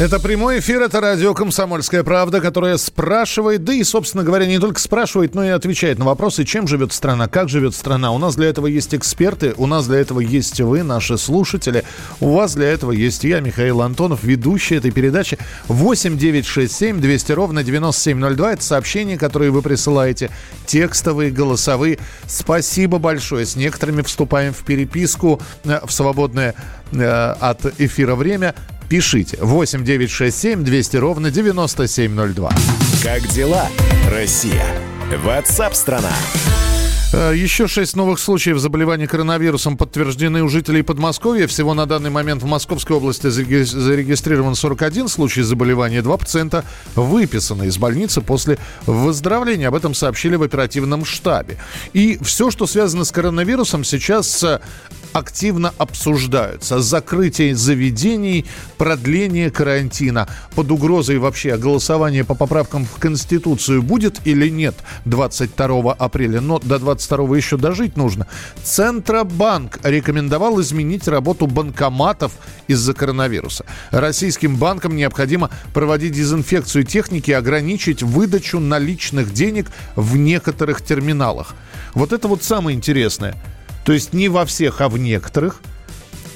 Это прямой эфир, это радио «Комсомольская правда», которая спрашивает, да и, собственно говоря, не только спрашивает, но и отвечает на вопросы, чем живет страна, как живет страна. У нас для этого есть эксперты, у нас для этого есть вы, наши слушатели, у вас для этого есть я, Михаил Антонов, ведущий этой передачи. 8 9 6 7 200 ровно 9702. Это сообщения, которые вы присылаете, текстовые, голосовые. Спасибо большое. С некоторыми вступаем в переписку э, в свободное э, от эфира время. Пишите 8 9 6 7 200 ровно 9702. Как дела, Россия? Ватсап-страна! Э, Еще шесть новых случаев заболевания коронавирусом подтверждены у жителей Подмосковья. Всего на данный момент в Московской области зареги- зарегистрирован 41 случай заболевания. Два пациента выписаны из больницы после выздоровления. Об этом сообщили в оперативном штабе. И все, что связано с коронавирусом, сейчас э, активно обсуждаются. Закрытие заведений, продление карантина. Под угрозой вообще голосование по поправкам в Конституцию будет или нет 22 апреля. Но до 22 еще дожить нужно. Центробанк рекомендовал изменить работу банкоматов из-за коронавируса. Российским банкам необходимо проводить дезинфекцию техники и ограничить выдачу наличных денег в некоторых терминалах. Вот это вот самое интересное. То есть не во всех, а в некоторых.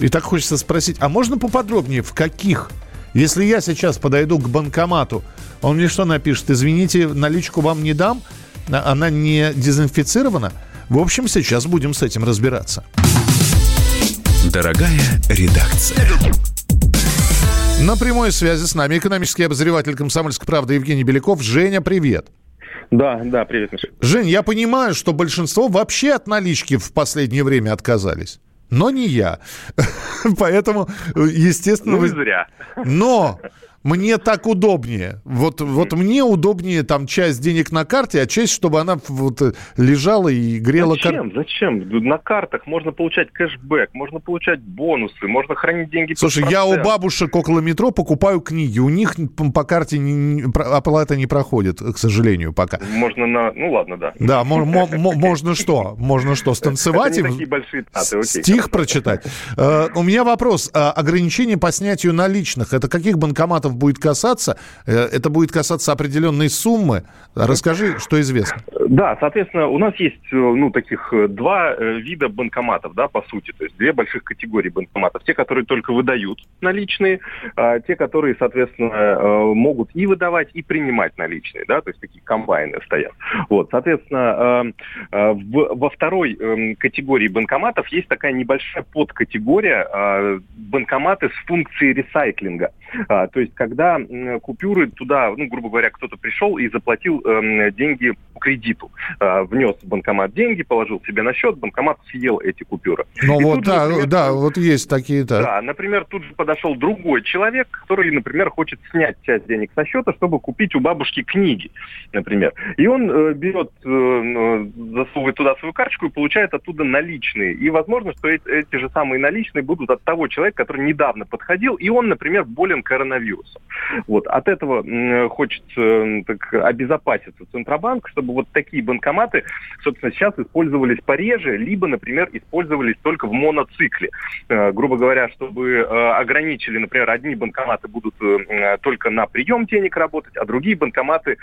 И так хочется спросить, а можно поподробнее, в каких? Если я сейчас подойду к банкомату, он мне что напишет? Извините, наличку вам не дам? А- Она не дезинфицирована? В общем, сейчас будем с этим разбираться. Дорогая редакция. На прямой связи с нами экономический обозреватель «Комсомольской правды» Евгений Беляков. Женя, привет. Да, да, привет, Миша. Жень, я понимаю, что большинство вообще от налички в последнее время отказались. Но не я. Поэтому, естественно... Ну, вы- зря. Но мне так удобнее. Вот, вот мне удобнее там часть денег на карте, а часть, чтобы она вот э, лежала и грела Зачем? Зачем? На картах можно получать кэшбэк, можно получать бонусы, можно хранить деньги Слушай, я у бабушек около метро покупаю книги. У них по карте не- оплата не проходит, к сожалению, пока. Можно на... Ну, ладно, да. Да, мо- мо- мо- можно что? Можно что, станцевать? И. Стих прочитать. Э, У меня вопрос. А Ограничение по снятию наличных, это каких банкоматов будет касаться? Э, Это будет касаться определенной суммы? Расскажи, что известно. Да, соответственно, у нас есть, э, ну, таких э, два э, вида банкоматов, да, по сути, то есть две больших категории банкоматов. Те, которые только выдают наличные, а те, которые, соответственно, могут и выдавать, и принимать наличные, да, то есть такие комбайны стоят. Вот, соответственно, э, э, в- во второй эм, категории банкоматов есть такая небольшая подкатегория банкоматы с функцией ресайклинга. А, то есть, когда купюры туда, ну, грубо говоря, кто-то пришел и заплатил эм, деньги по кредиту, А, внес в банкомат деньги, положил себе на счет, банкомат съел эти купюры. Ну вот, тут да, например, да, вот есть такие, да. Да, например, тут же подошел другой человек, который, например, хочет снять часть денег со счета, чтобы купить у бабушки книги, например. И он э, берет, э, э, засовывает туда свою карточку и получает оттуда наличные. И возможно, что эти, эти же самые наличные будут от того человека, который недавно подходил, и он, например, болен коронавирусом. Вот. От этого м, хочется э, так, обезопаситься Центробанк, чтобы вот такие банкоматы, собственно, сейчас использовались пореже, либо, например, использовались только в моноцикле. Э, грубо говоря, чтобы э, ограничили, например, одни банкоматы будут э, только на прием денег работать, а другие банкоматы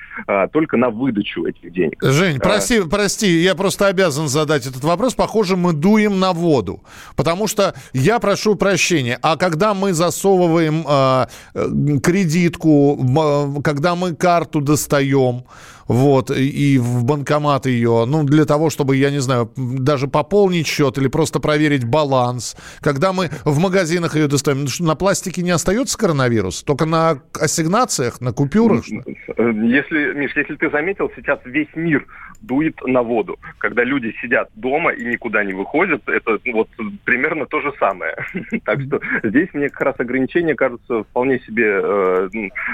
только на выдачу этих денег. Жень, А. прости, прости, я просто обязан задать этот вопрос. Похоже, мы дуем на воду. Потому что я прошу прощения, а когда мы засовываем э, кредитку, э, когда мы карту достаем, вот, и в банкомат ее, ну, для того, чтобы, я не знаю, даже пополнить счет или просто проверить баланс. Когда мы в магазинах ее достаем, ну, на пластике не остается коронавирус? Только на ассигнациях, на купюрах? Э, Если, Миш, если ты заметил, сейчас весь мир дует на воду. Когда люди сидят дома и никуда не выходят, это вот примерно то же самое. Так что здесь мне как раз ограничения кажутся вполне себе э,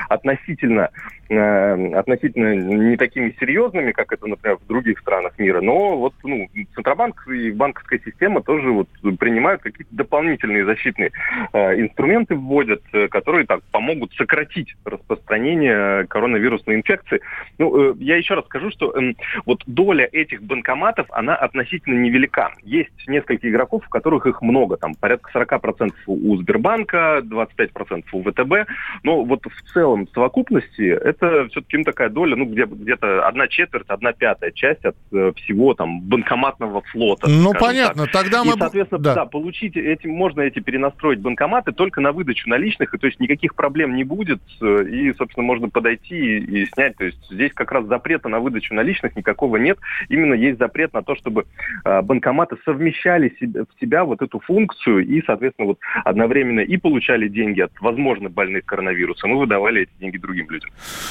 относительно, э, относительно не такими серьезными, как это, например, в других странах мира. Но вот ну, Центробанк и банковская система тоже вот принимают какие-то дополнительные защитные э, инструменты вводят, которые так помогут сократить распространение коронавирусной инфекции. Ну, я еще раз скажу, что эм, вот вот доля этих банкоматов, она относительно невелика. Есть несколько игроков, у которых их много, там порядка 40% у Сбербанка, 25% у ВТБ, но вот в целом в совокупности это все-таки ну, такая доля, ну, где, где-то одна четверть, одна пятая часть от э, всего там банкоматного флота. Ну, понятно, так. тогда мы... И, соответственно, да. да, получить эти, можно эти перенастроить банкоматы только на выдачу наличных, и то есть никаких проблем не будет, э, и, собственно, можно подойти и, и снять. То есть здесь как раз запрета на выдачу наличных никакого нет. Именно есть запрет на то, чтобы э, банкоматы совмещали в себя вот эту функцию и, соответственно, вот одновременно и получали деньги от, возможно, больных коронавирусом, и выдавали эти деньги другим людям.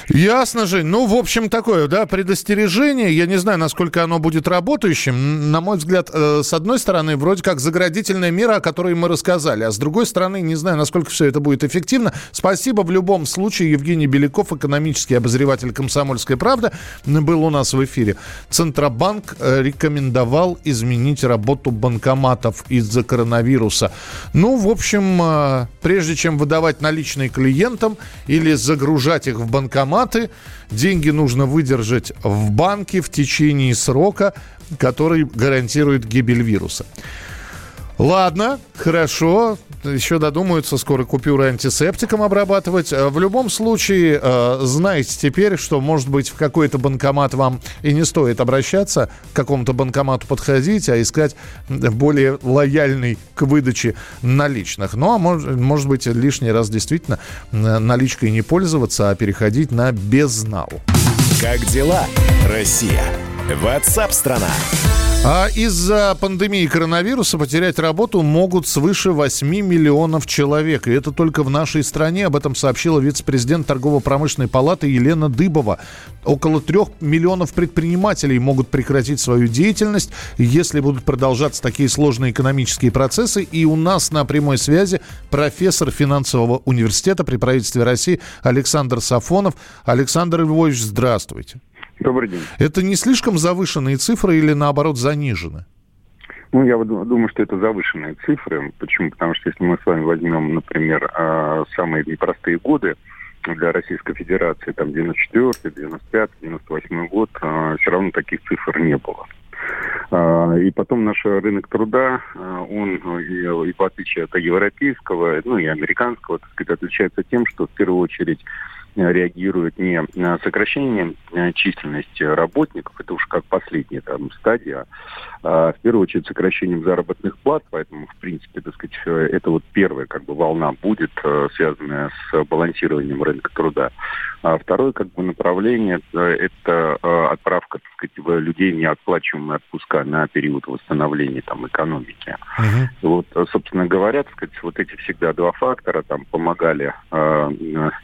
Ясно, же. Ну, в общем, такое, да, предостережение. Я не знаю, насколько оно будет работающим. На мой взгляд, э, с одной стороны, вроде как заградительная мера, о которой мы рассказали, а с другой стороны, не знаю, насколько все это будет эффективно. Спасибо в любом случае. Евгений Беляков, экономический обозреватель «Комсомольской правды», был у нас в эфире. Центробанк э, рекомендовал изменить работу банкоматов из-за коронавируса. Ну, в общем, э, прежде чем выдавать наличные клиентам или загружать их в банкоматы, деньги нужно выдержать в банке в течение срока, который гарантирует гибель вируса. Ладно, хорошо. Еще додумаются скоро купюры антисептиком обрабатывать. Э, в любом случае, э, знаете теперь, что, может быть, в какой-то банкомат вам и не стоит обращаться, к какому-то банкомату подходить, а искать более лояльный к выдаче наличных. Ну, а может, может быть, лишний раз действительно э, наличкой не пользоваться, а переходить на безнал. Как дела, Россия? Ватсап-страна! А из-за пандемии коронавируса потерять работу могут свыше 8 миллионов человек. И это только в нашей стране. Об этом сообщила вице-президент торгово-промышленной палаты Елена Дыбова. Около трех миллионов предпринимателей могут прекратить свою деятельность, если будут продолжаться такие сложные экономические процессы. И у нас на прямой связи профессор финансового университета при правительстве России Александр Сафонов. Александр Львович, здравствуйте. Добрый день. Это не слишком завышенные цифры или наоборот занижены? Ну, я думаю, что это завышенные цифры. Почему? Потому что если мы с вами возьмем, например, а, самые непростые годы для Российской Федерации, там 94 95 98 год, а, все равно таких цифр не было. А, и потом наш рынок труда, он, и, в отличие от европейского, ну и американского, так сказать, отличается тем, что в первую очередь реагирует не на сокращение э, численности работников, это уж как последняя там стадия, а в первую очередь сокращением заработных плат, поэтому, в принципе, так сказать, э, это вот первая как бы волна будет, э, связанная с балансированием рынка труда. А второе как бы направление это отправка, так сказать, людей в неотплачиваемые отпуска на период восстановления там экономики. Uh-huh. Вот, собственно говоря, так сказать, вот эти всегда два фактора там помогали э,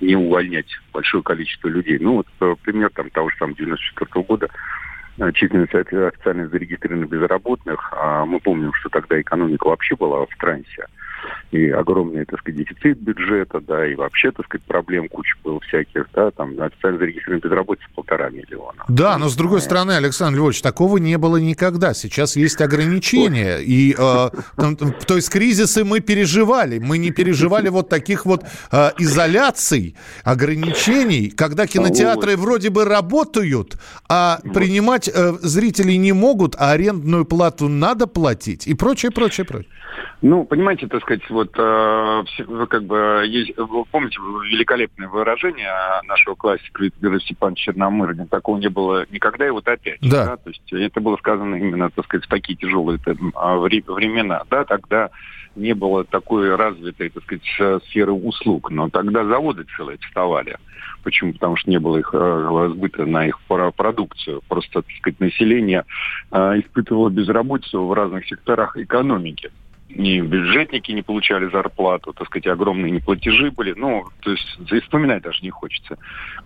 не увольнять большое количество людей. Ну вот э, пример там того же самого 94 года э, численность официально зарегистрированных безработных. А мы помним, что тогда экономика вообще была в трансе и огромный, так сказать, дефицит бюджета, да, и вообще, так сказать, проблем куча было всяких, да, там официально зарегистрированных безработица полтора миллиона. Да, но с другой стороны, Александр Львович, такого не было никогда. Сейчас есть ограничения, и, э, там, то есть кризисы мы переживали, мы не переживали вот таких вот э, изоляций, ограничений, когда кинотеатры вроде бы работают, а принимать э, зрителей не могут, а арендную плату надо платить и прочее, прочее, прочее. Ну, понимаете, так сказать, вот э, как бы есть, вы помните великолепное выражение нашего классика Виктора Степановича Черномырдина, такого не было никогда, и вот опять. Да. да. То есть это было сказано именно, так сказать, в такие тяжелые там, а, времена, да, тогда не было такой развитой, так сказать, сферы услуг, но тогда заводы целые вставали. Почему? Потому что не было их э, сбыта на их продукцию. Просто, так сказать, население э, испытывало безработицу в разных секторах экономики ни бюджетники не получали зарплату, так сказать, огромные неплатежи были. Ну, то есть вспоминать даже не хочется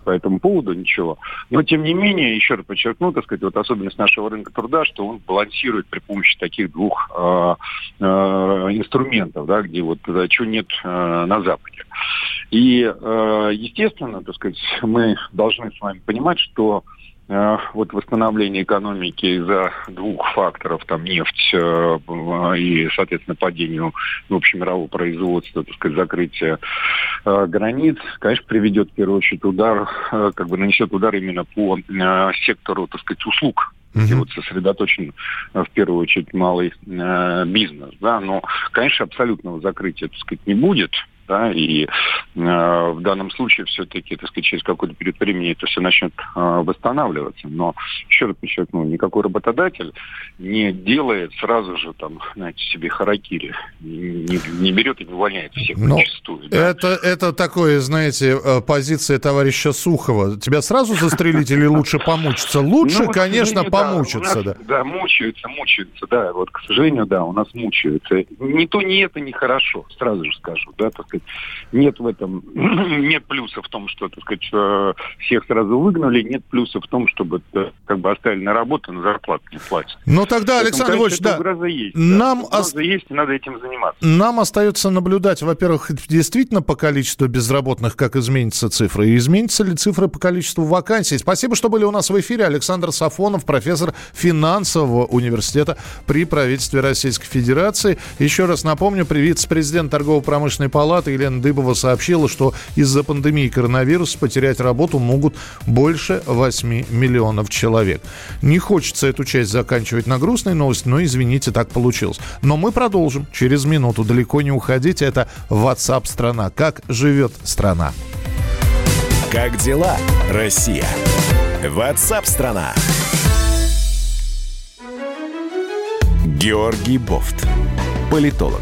по этому поводу ничего. Но, тем не менее, еще раз подчеркну, так сказать, вот особенность нашего рынка труда, что он балансирует при помощи таких двух э, э, инструментов, да, где вот чего нет э, на Западе. И, э, естественно, так сказать, мы должны с вами понимать, что вот восстановление экономики из-за двух факторов, там нефть э, и, соответственно, падению общемирового производства, так сказать, закрытие э, границ, конечно, приведет в первую очередь удар, как бы нанесет удар именно по сектору, так сказать, услуг где вот сосредоточен в первую очередь малый э, бизнес, да, но, конечно, абсолютного закрытия, так сказать, не будет, да, и э, в данном случае все-таки, так сказать, через какой-то период времени это все начнет э, восстанавливаться. Но еще раз подчеркну, никакой работодатель не делает сразу же там, знаете, себе харакири, не, не берет и не увольняет всех Но ну, Да? Это, это такое, знаете, э, позиция товарища Сухова. Тебя сразу застрелить или лучше помучиться? Лучше, ну, конечно, помучиться, да. Да, мучаются, мучаются, да. Вот, к сожалению, да, у нас мучаются. Ни то, ни это не хорошо, сразу же скажу, да, так сказать, нет в этом, нет плюса в том, что, так сказать, э, всех сразу выгнали, нет плюса в том, чтобы э, как бы оставили на работу, на зарплату не платят. Ну тогда, Поэтому, Александр Львович, да, угроза есть. Нам да, угроза есть, и надо этим заниматься. Нам остается наблюдать, во-первых, действительно по количеству безработных, как изменится цифра, и изменится ли цифра по количеству вакансий. Спасибо, что были у нас в эфире. Александр Сафонов, профессор финансового университета при правительстве Российской Федерации. Еще раз напомню, вице-президент торгово-промышленной палаты адвоката Елена Дыбова сообщила, что из-за пандемии коронавируса потерять работу могут больше 8 миллионов человек. Не хочется эту часть заканчивать на грустной новости, но, извините, так получилось. Но мы продолжим через минуту. Далеко не уходите. Это WhatsApp страна. Как живет страна? Как дела, Россия? WhatsApp страна. Георгий Бофт. Политолог,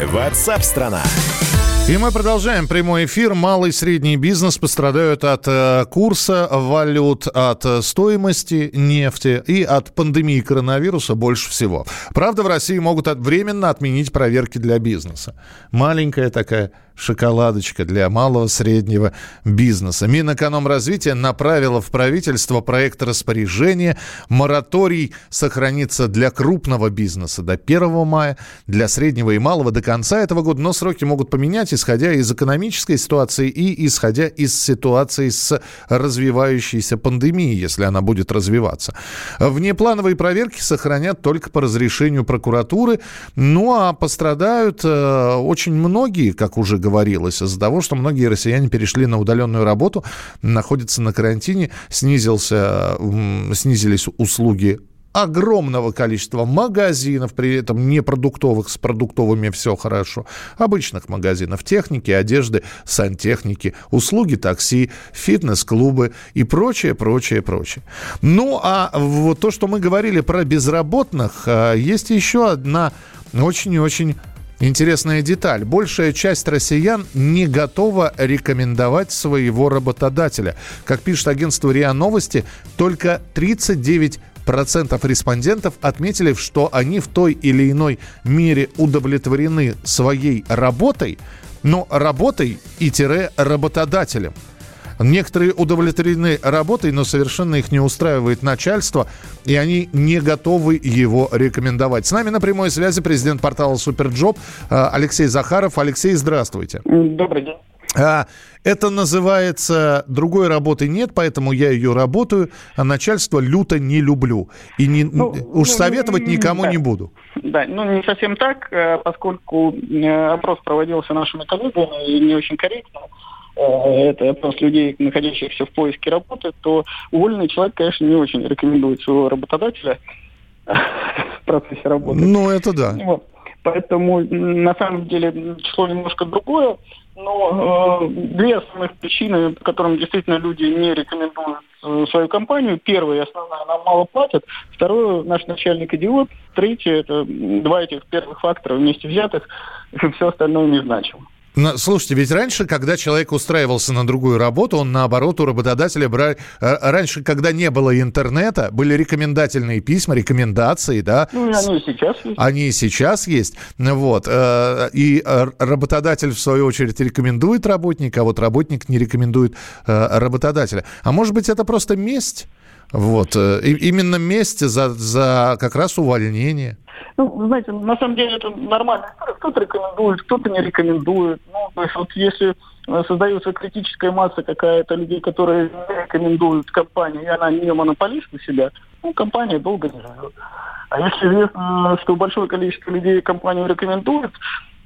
Ватсап-страна! И мы продолжаем прямой эфир. Малый и средний бизнес пострадают от э, курса валют, от э, стоимости нефти и от пандемии коронавируса больше всего. Правда, в России могут временно отменить проверки для бизнеса. Маленькая такая шоколадочка для малого среднего бизнеса. Минэкономразвития направила в правительство проект распоряжения. Мораторий сохранится для крупного бизнеса до 1 мая, для среднего и малого до конца этого года, но сроки могут поменять, исходя из экономической ситуации и исходя из ситуации с развивающейся пандемией, если она будет развиваться. Внеплановые проверки сохранят только по разрешению прокуратуры, ну а пострадают э, очень многие, как уже говорили, говорилось, из-за того, что многие россияне перешли на удаленную работу, находятся на карантине, снизился, снизились услуги огромного количества магазинов, при этом не продуктовых, с продуктовыми все хорошо, обычных магазинов техники, одежды, сантехники, услуги такси, фитнес-клубы и прочее, прочее, прочее. Ну, а вот то, что мы говорили про безработных, а, есть еще одна очень и очень Интересная деталь. Большая часть россиян не готова рекомендовать своего работодателя. Как пишет агентство РИА Новости, только 39 процентов респондентов отметили, что они в той или иной мере удовлетворены своей работой, но работой и тире работодателем. Некоторые удовлетворены работой, но совершенно их не устраивает начальство, и они не готовы его рекомендовать. С нами на прямой связи президент портала SuperJob э, Алексей Захаров. Алексей, здравствуйте. Добрый день. А, это называется «другой работы нет, поэтому я ее работаю, а начальство люто не люблю». И не, ну, уж ну, советовать никому да. не буду. Да, ну не совсем так, э, поскольку э, опрос проводился нашими коллегами и не очень корректно. Э, это опрос людей, находящихся в поиске работы, то уволенный человек, конечно, не очень рекомендует своего работодателя в процессе работы. Ну, это да. Вот. Поэтому, на самом деле, число немножко другое. Но э, две основных причины, по которым действительно люди не рекомендуют э, свою компанию. Первая и основная, нам мало платят. Второе, наш начальник идиот. Третье, это два этих первых фактора вместе взятых. Все остальное не значимо. Слушайте, ведь раньше, когда человек устраивался на другую работу, он наоборот у работодателя брал... Раньше, когда не было интернета, были рекомендательные письма, рекомендации, да? Ну, они и сейчас есть. Они и сейчас есть. Вот. Э, и э, работодатель, в свою очередь, рекомендует работника, а вот работник не рекомендует э, работодателя. А может быть, это просто месть? Вот. Э, и, именно месть за, за как раз увольнение. Ну, знаете, на самом деле это нормально. Кто-то рекомендует, кто-то не рекомендует. Ну, то есть вот если э, создается критическая масса какая-то людей, которые рекомендуют компанию, и она не монополист у себя, ну, компания долго не живет. А если известно, что большое количество людей компанию рекомендует,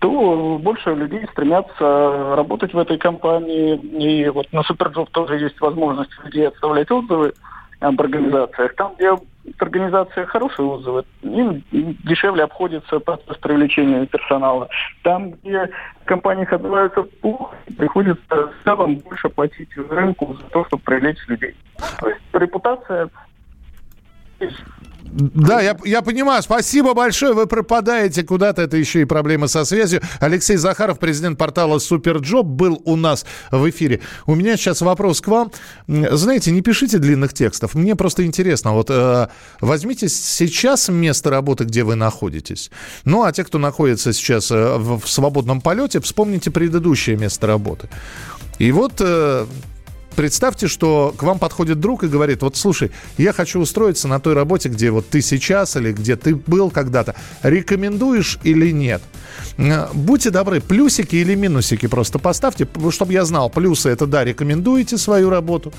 то больше людей стремятся работать в этой компании. И вот на SuperJob тоже есть возможность людей оставлять отзывы об организациях. Там, где организация хорошие отзывы, им дешевле обходится процесс привлечения персонала. Там, где компании отзываются плохо, приходится в целом больше платить рынку за то, чтобы привлечь людей. То есть репутация да, я, я понимаю. Спасибо большое. Вы пропадаете куда-то. Это еще и проблема со связью. Алексей Захаров, президент портала Суперджоb, был у нас в эфире. У меня сейчас вопрос к вам. Знаете, не пишите длинных текстов. Мне просто интересно. Вот э, возьмите сейчас место работы, где вы находитесь. Ну, а те, кто находится сейчас э, в, в свободном полете, вспомните предыдущее место работы. И вот э, представьте, что к вам подходит друг и говорит, вот слушай, я хочу устроиться на той работе, где вот ты сейчас или где ты был когда-то. Рекомендуешь или нет? Будьте добры, плюсики или минусики просто поставьте, чтобы я знал. Плюсы это да, рекомендуете свою работу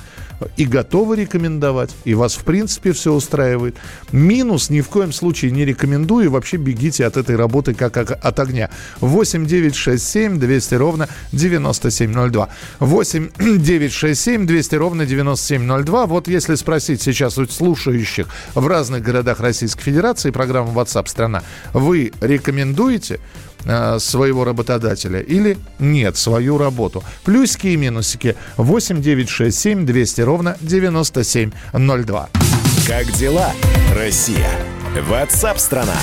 и готовы рекомендовать, и вас в принципе все устраивает. Минус ни в коем случае не рекомендую, вообще бегите от этой работы как от огня. 8 9 6 7 200 ровно 9702. 8 9 6 7 200 ровно 9702. Вот если спросить сейчас у слушающих в разных городах Российской Федерации программу WhatsApp страна, вы рекомендуете? Э, своего работодателя или нет свою работу. Плюсики и минусики 8 9 6 7 200 ровно 9702. Как дела, Россия? Ватсап-страна!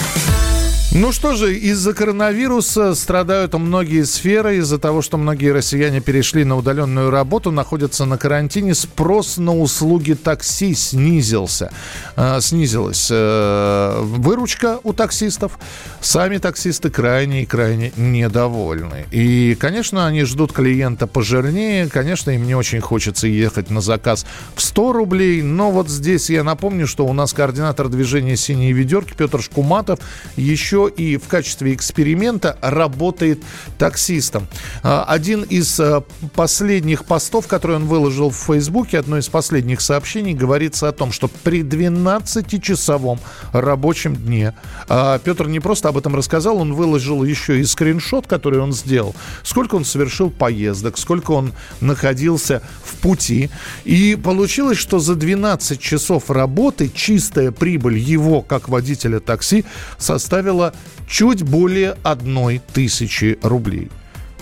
Ну что же, из-за коронавируса страдают многие сферы. Из-за того, что многие россияне перешли на удаленную работу, находятся на карантине, спрос на услуги такси снизился. Э, снизилась э, выручка у таксистов. Сами таксисты крайне и крайне недовольны. И, конечно, они ждут клиента пожирнее. Конечно, им не очень хочется ехать на заказ в 100 рублей. Но вот здесь я напомню, что у нас координатор движения «Синие ведерки» Петр Шкуматов еще и в качестве эксперимента работает таксистом. А, один из а, последних постов, который он выложил в Фейсбуке, одно из последних сообщений, говорится о том, что при 12-часовом рабочем дне а, Петр не просто об этом рассказал, он выложил еще и скриншот, который он сделал, сколько он совершил поездок, сколько он находился в пути. И получилось, что за 12 часов работы чистая прибыль его, как водителя такси, составила чуть более одной тысячи рублей.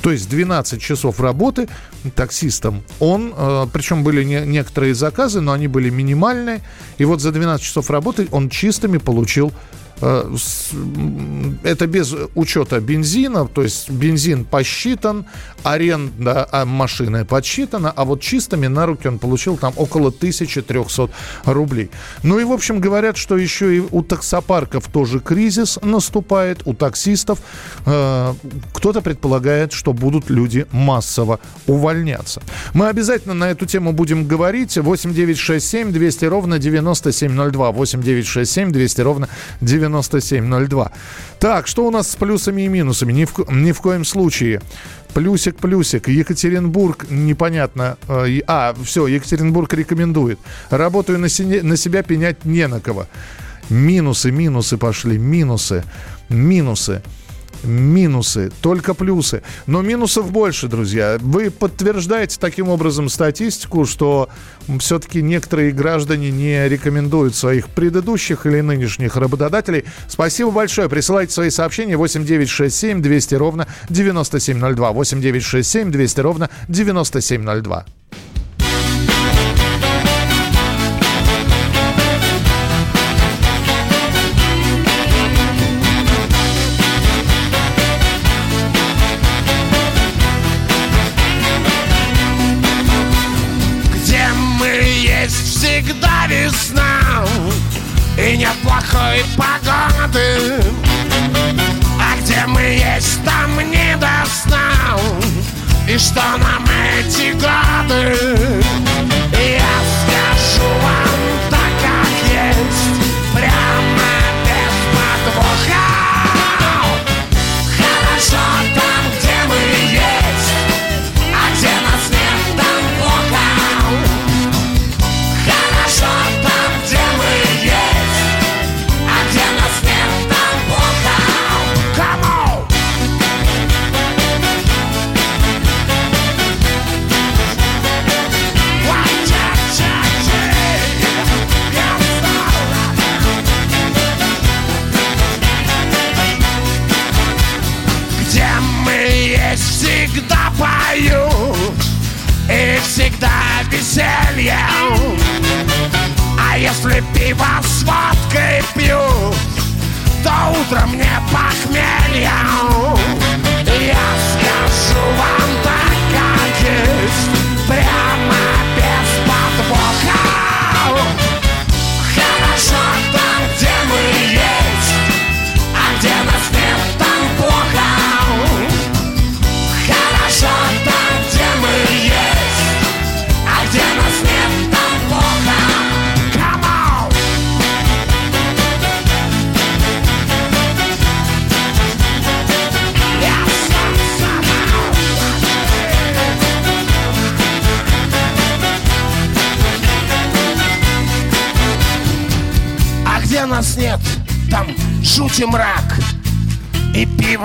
То есть 12 часов работы таксистом. Он, э, причем были не, некоторые заказы, но они были минимальные. И вот за 12 часов работы он чистыми получил это без учета бензина, то есть бензин посчитан, аренда а, машины подсчитана, а вот чистыми на руки он получил там около 1300 рублей. Ну и, в общем, говорят, что еще и у таксопарков тоже кризис наступает, у таксистов. Э, кто-то предполагает, что будут люди массово увольняться. Мы обязательно на эту тему будем говорить. 8967 200 ровно 9702. 8967 200 ровно 9702. 9702. Так, что у нас с плюсами и минусами? Ни в, ни в коем случае. Плюсик, плюсик. Екатеринбург, непонятно. Э, а, все, Екатеринбург рекомендует. Работаю на, сине, на себя, пенять не на кого. Минусы, минусы пошли, минусы, минусы минусы, только плюсы. Но минусов больше, друзья. Вы подтверждаете таким образом статистику, что все-таки некоторые граждане не рекомендуют своих предыдущих или нынешних работодателей. Спасибо большое. Присылайте свои сообщения 8967 200 ровно 9702. 8967 200 ровно 9702.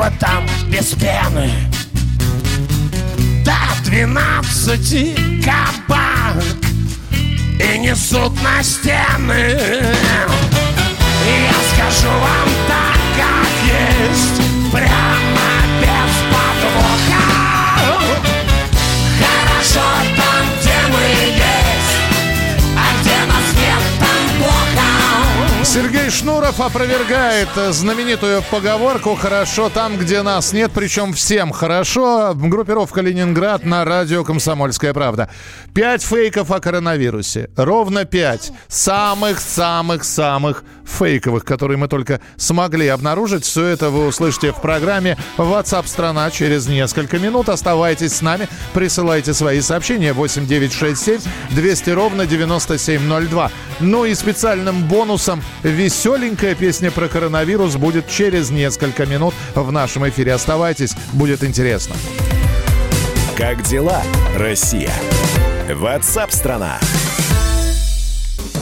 Пиво там без пены. До двенадцати кабак И несут на стены. Я скажу вам так, как есть Шнуров опровергает э, знаменитую поговорку «Хорошо там, где нас нет», причем всем хорошо. Группировка «Ленинград» на радио «Комсомольская правда». Пять фейков о коронавирусе. Ровно пять. Самых-самых-самых фейковых, которые мы только смогли обнаружить. Все это вы услышите в программе WhatsApp страна через несколько минут. Оставайтесь с нами, присылайте свои сообщения 8967 200 ровно 9702. Ну и специальным бонусом веселенькая песня про коронавирус будет через несколько минут в нашем эфире. Оставайтесь, будет интересно. Как дела, Россия? Ватсап-страна!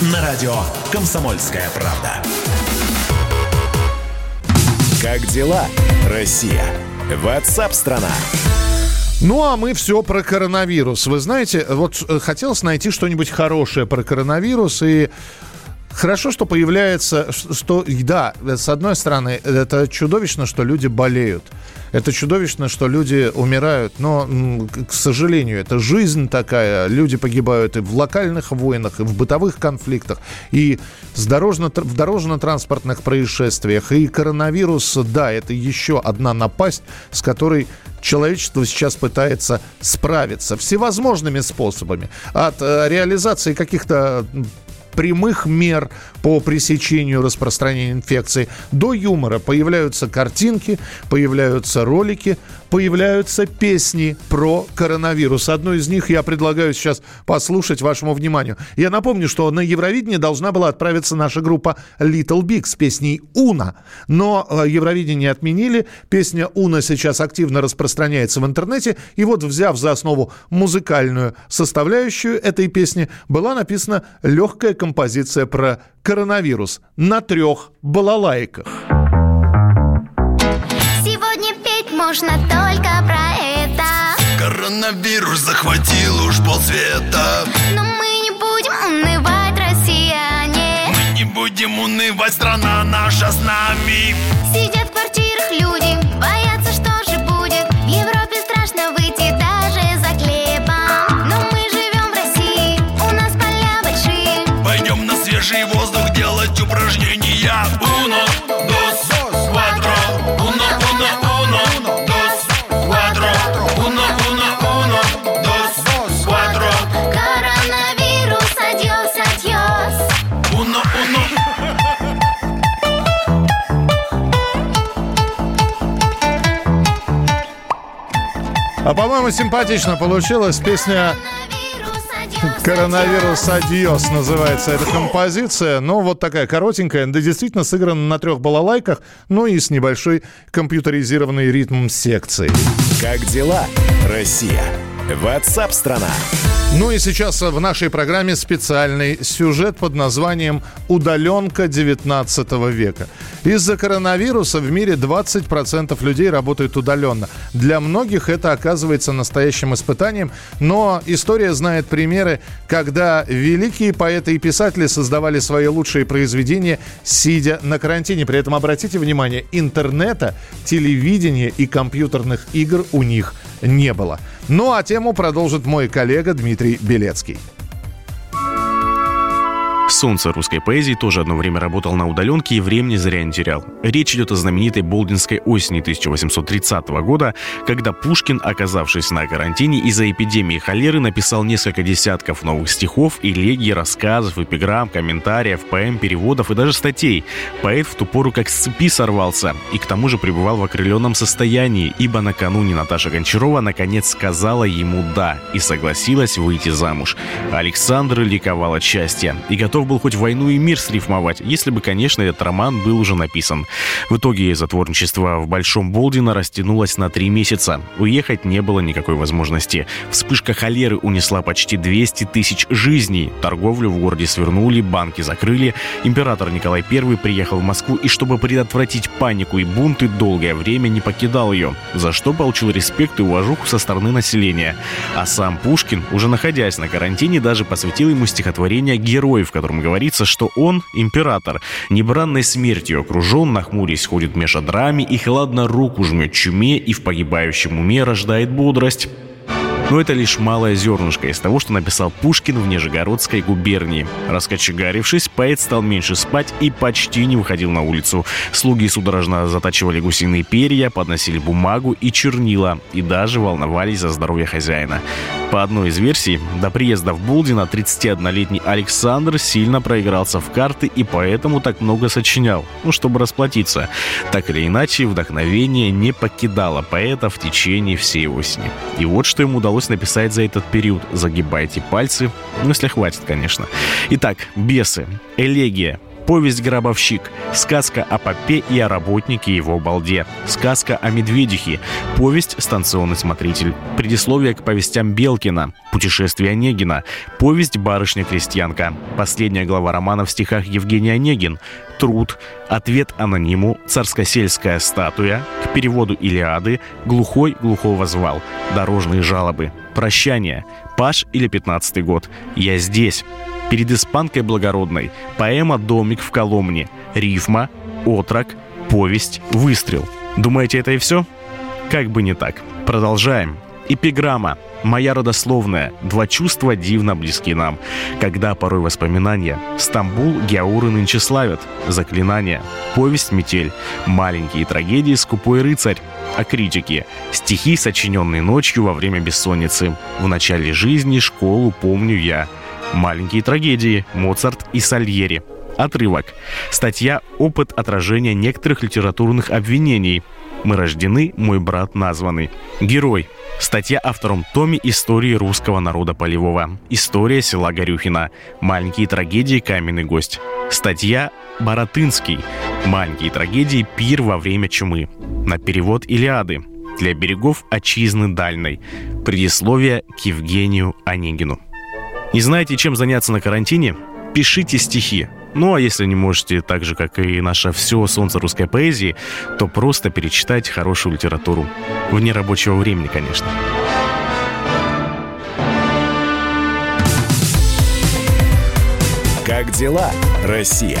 На радио «Комсомольская правда». Как дела, Россия? Ватсап-страна! Ну, а мы все про коронавирус. Вы знаете, вот э, хотелось найти что-нибудь хорошее про коронавирус, и Хорошо, что появляется, что, да, с одной стороны, это чудовищно, что люди болеют. Это чудовищно, что люди умирают, но, к сожалению, это жизнь такая. Люди погибают и в локальных войнах, и в бытовых конфликтах, и с дорожно, в дорожно-транспортных происшествиях. И коронавирус, да, это еще одна напасть, с которой человечество сейчас пытается справиться всевозможными способами. От э, реализации каких-то прямых мер по пресечению распространения инфекции до юмора. Появляются картинки, появляются ролики, появляются песни про коронавирус. Одну из них я предлагаю сейчас послушать вашему вниманию. Я напомню, что на Евровидение должна была отправиться наша группа Little Big с песней «Уна». Но э, Евровидение отменили. Песня «Уна» сейчас активно распространяется в интернете. И вот, взяв за основу музыкальную составляющую этой песни, была написана легкая композиция про коронавирус на трех балалайках. Сегодня петь можно только про это. Коронавирус захватил уж полсвета. Но мы не будем унывать, россияне. Мы не будем унывать, страна наша с нами. Сидят в квартирах люди, упражнения Уно, дос, квадро. Уно, уно, уно, дос, квадро. Уно, уно, уно, dos, cuatro. Coronavirus, adiós, adiós Uno, uno. А по-моему, симпатично получилась песня Coronavirus, adiós, «Коронавирус Адьос» называется эта композиция. Ну, вот такая коротенькая, да действительно сыграна на трех балалайках, ну и с небольшой компьютеризированной ритм секции. Как дела, Россия? Ватсап-страна! Ну и сейчас в нашей программе специальный сюжет под названием «Удаленка 19 века». Из-за коронавируса в мире 20% людей работают удаленно. Для многих это оказывается настоящим испытанием, но история знает примеры, когда великие поэты и писатели создавали свои лучшие произведения, сидя на карантине. При этом, обратите внимание, интернета, телевидения и компьютерных игр у них не было. Ну а тему продолжит мой коллега Дмитрий Белецкий. Солнце русской поэзии тоже одно время работал на удаленке и времени зря не терял. Речь идет о знаменитой Болдинской осени 1830 года, когда Пушкин, оказавшись на карантине из-за эпидемии холеры, написал несколько десятков новых стихов, элегий, рассказов, эпиграмм, комментариев, поэм, переводов и даже статей. Поэт в ту пору как с цепи сорвался и к тому же пребывал в окрыленном состоянии, ибо накануне Наташа Гончарова наконец сказала ему «да» и согласилась выйти замуж. Александр ликовал от счастья и готов был хоть войну и мир срифмовать, если бы, конечно, этот роман был уже написан. В итоге затворничество в Большом Болдино растянулось на три месяца. Уехать не было никакой возможности. Вспышка холеры унесла почти 200 тысяч жизней. Торговлю в городе свернули, банки закрыли. Император Николай I приехал в Москву и, чтобы предотвратить панику и бунты, долгое время не покидал ее, за что получил респект и уважуху со стороны населения. А сам Пушкин, уже находясь на карантине, даже посвятил ему стихотворение «Герой», в котором говорится, что он, император, небранной смертью окружен, нахмурясь, ходит меж драми и хладно руку жмет чуме и в погибающем уме рождает бодрость. Но это лишь малое зернышко из того, что написал Пушкин в Нижегородской губернии. Раскочегарившись, поэт стал меньше спать и почти не выходил на улицу. Слуги судорожно затачивали гусиные перья, подносили бумагу и чернила, и даже волновались за здоровье хозяина. По одной из версий, до приезда в Булдино 31-летний Александр сильно проигрался в карты и поэтому так много сочинял, ну, чтобы расплатиться. Так или иначе, вдохновение не покидало поэта в течение всей осени. И вот что ему удалось написать за этот период. Загибайте пальцы, ну, если хватит, конечно. Итак, «Бесы», «Элегия», Повесть «Гробовщик», сказка о попе и о работнике его балде, сказка о медведихе, повесть «Станционный смотритель», предисловие к повестям Белкина, путешествие Онегина, повесть «Барышня-крестьянка», последняя глава романа в стихах Евгений Онегин, труд, ответ анониму, царско-сельская статуя, к переводу Илиады, глухой глухого звал, дорожные жалобы, прощание, Паш или пятнадцатый год, я здесь, Перед испанкой благородной поэма «Домик в Коломне», рифма, отрок, повесть, выстрел. Думаете, это и все? Как бы не так. Продолжаем. Эпиграмма. Моя родословная. Два чувства дивно близки нам. Когда порой воспоминания. Стамбул Геауры нынче славят. Заклинания. Повесть «Метель». Маленькие трагедии «Скупой рыцарь». О критике. Стихи, сочиненные ночью во время бессонницы. В начале жизни школу помню я. Маленькие трагедии. Моцарт и Сальери. Отрывок. Статья «Опыт отражения некоторых литературных обвинений». Мы рождены, мой брат названный. Герой. Статья о втором томе истории русского народа полевого. История села Горюхина. Маленькие трагедии «Каменный гость». Статья «Баратынский». Маленькие трагедии «Пир во время чумы». На перевод Илиады. Для берегов отчизны дальной. Предисловие к Евгению Онегину. Не знаете, чем заняться на карантине? Пишите стихи. Ну а если не можете так же, как и наше все солнце русской поэзии, то просто перечитайте хорошую литературу. Вне рабочего времени, конечно. Как дела, Россия?